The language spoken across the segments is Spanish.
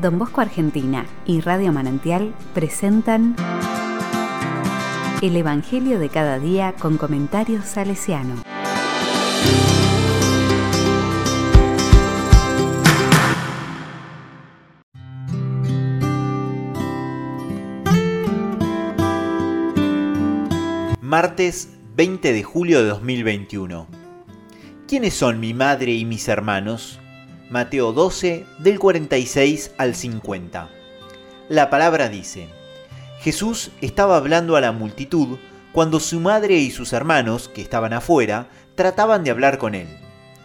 Don Bosco Argentina y Radio Manantial presentan El Evangelio de cada día con comentarios salesiano. Martes 20 de julio de 2021. ¿Quiénes son mi madre y mis hermanos? Mateo 12, del 46 al 50. La palabra dice, Jesús estaba hablando a la multitud cuando su madre y sus hermanos, que estaban afuera, trataban de hablar con él.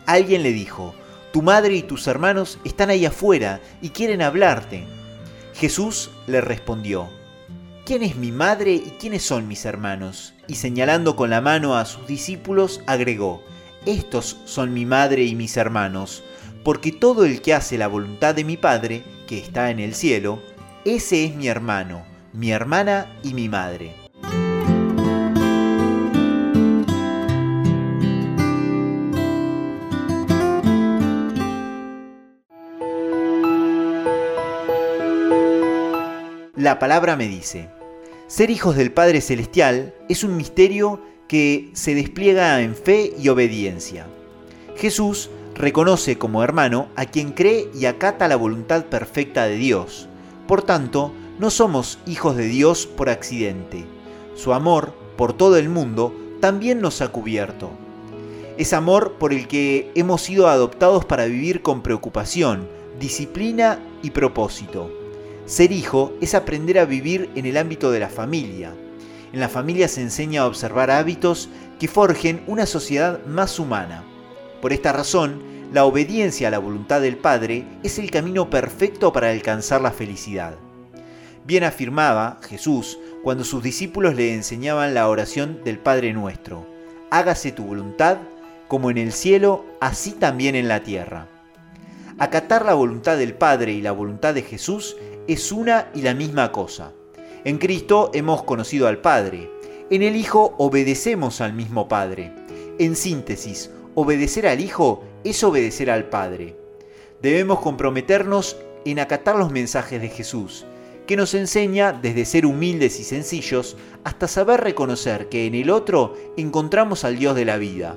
Alguien le dijo, Tu madre y tus hermanos están ahí afuera y quieren hablarte. Jesús le respondió, ¿Quién es mi madre y quiénes son mis hermanos? Y señalando con la mano a sus discípulos, agregó, Estos son mi madre y mis hermanos porque todo el que hace la voluntad de mi Padre, que está en el cielo, ese es mi hermano, mi hermana y mi madre. La palabra me dice, ser hijos del Padre Celestial es un misterio que se despliega en fe y obediencia. Jesús reconoce como hermano a quien cree y acata la voluntad perfecta de Dios. Por tanto, no somos hijos de Dios por accidente. Su amor por todo el mundo también nos ha cubierto. Es amor por el que hemos sido adoptados para vivir con preocupación, disciplina y propósito. Ser hijo es aprender a vivir en el ámbito de la familia. En la familia se enseña a observar hábitos que forjen una sociedad más humana. Por esta razón, la obediencia a la voluntad del Padre es el camino perfecto para alcanzar la felicidad. Bien afirmaba Jesús cuando sus discípulos le enseñaban la oración del Padre nuestro. Hágase tu voluntad, como en el cielo, así también en la tierra. Acatar la voluntad del Padre y la voluntad de Jesús es una y la misma cosa. En Cristo hemos conocido al Padre. En el Hijo obedecemos al mismo Padre. En síntesis, Obedecer al Hijo es obedecer al Padre. Debemos comprometernos en acatar los mensajes de Jesús, que nos enseña desde ser humildes y sencillos hasta saber reconocer que en el otro encontramos al Dios de la vida.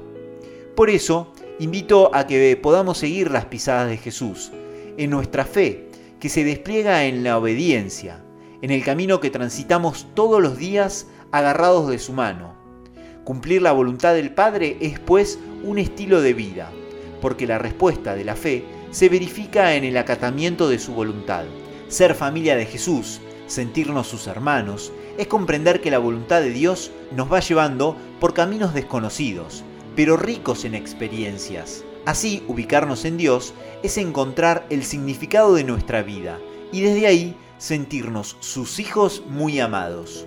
Por eso, invito a que podamos seguir las pisadas de Jesús, en nuestra fe, que se despliega en la obediencia, en el camino que transitamos todos los días agarrados de su mano. Cumplir la voluntad del Padre es, pues, un estilo de vida, porque la respuesta de la fe se verifica en el acatamiento de su voluntad. Ser familia de Jesús, sentirnos sus hermanos, es comprender que la voluntad de Dios nos va llevando por caminos desconocidos, pero ricos en experiencias. Así, ubicarnos en Dios es encontrar el significado de nuestra vida y desde ahí sentirnos sus hijos muy amados.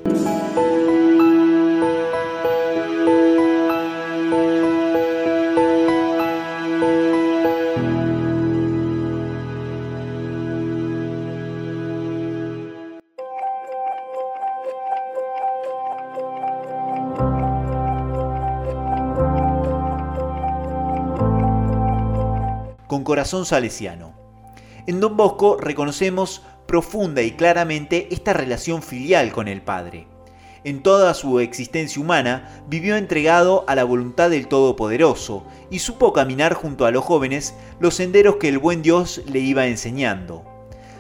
Con corazón salesiano. En Don Bosco reconocemos profunda y claramente esta relación filial con el Padre. En toda su existencia humana vivió entregado a la voluntad del Todopoderoso y supo caminar junto a los jóvenes los senderos que el buen Dios le iba enseñando.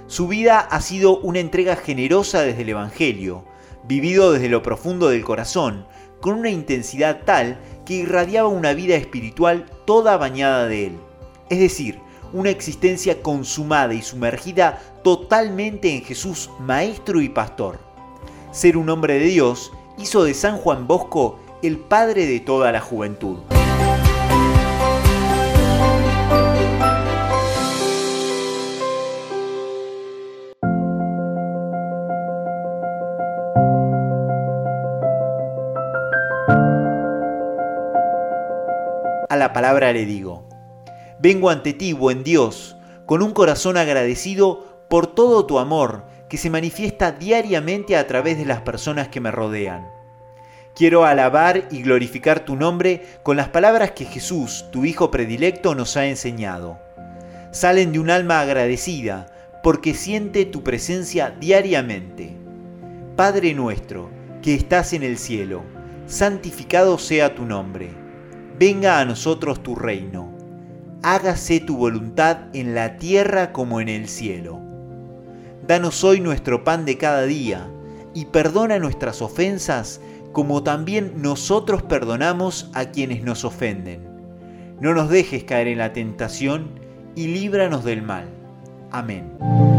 Su vida ha sido una entrega generosa desde el Evangelio, vivido desde lo profundo del corazón, con una intensidad tal que irradiaba una vida espiritual toda bañada de él es decir, una existencia consumada y sumergida totalmente en Jesús, Maestro y Pastor. Ser un hombre de Dios hizo de San Juan Bosco el padre de toda la juventud. A la palabra le digo, Vengo ante ti, buen Dios, con un corazón agradecido por todo tu amor que se manifiesta diariamente a través de las personas que me rodean. Quiero alabar y glorificar tu nombre con las palabras que Jesús, tu Hijo predilecto, nos ha enseñado. Salen de un alma agradecida, porque siente tu presencia diariamente. Padre nuestro, que estás en el cielo, santificado sea tu nombre. Venga a nosotros tu reino. Hágase tu voluntad en la tierra como en el cielo. Danos hoy nuestro pan de cada día y perdona nuestras ofensas como también nosotros perdonamos a quienes nos ofenden. No nos dejes caer en la tentación y líbranos del mal. Amén.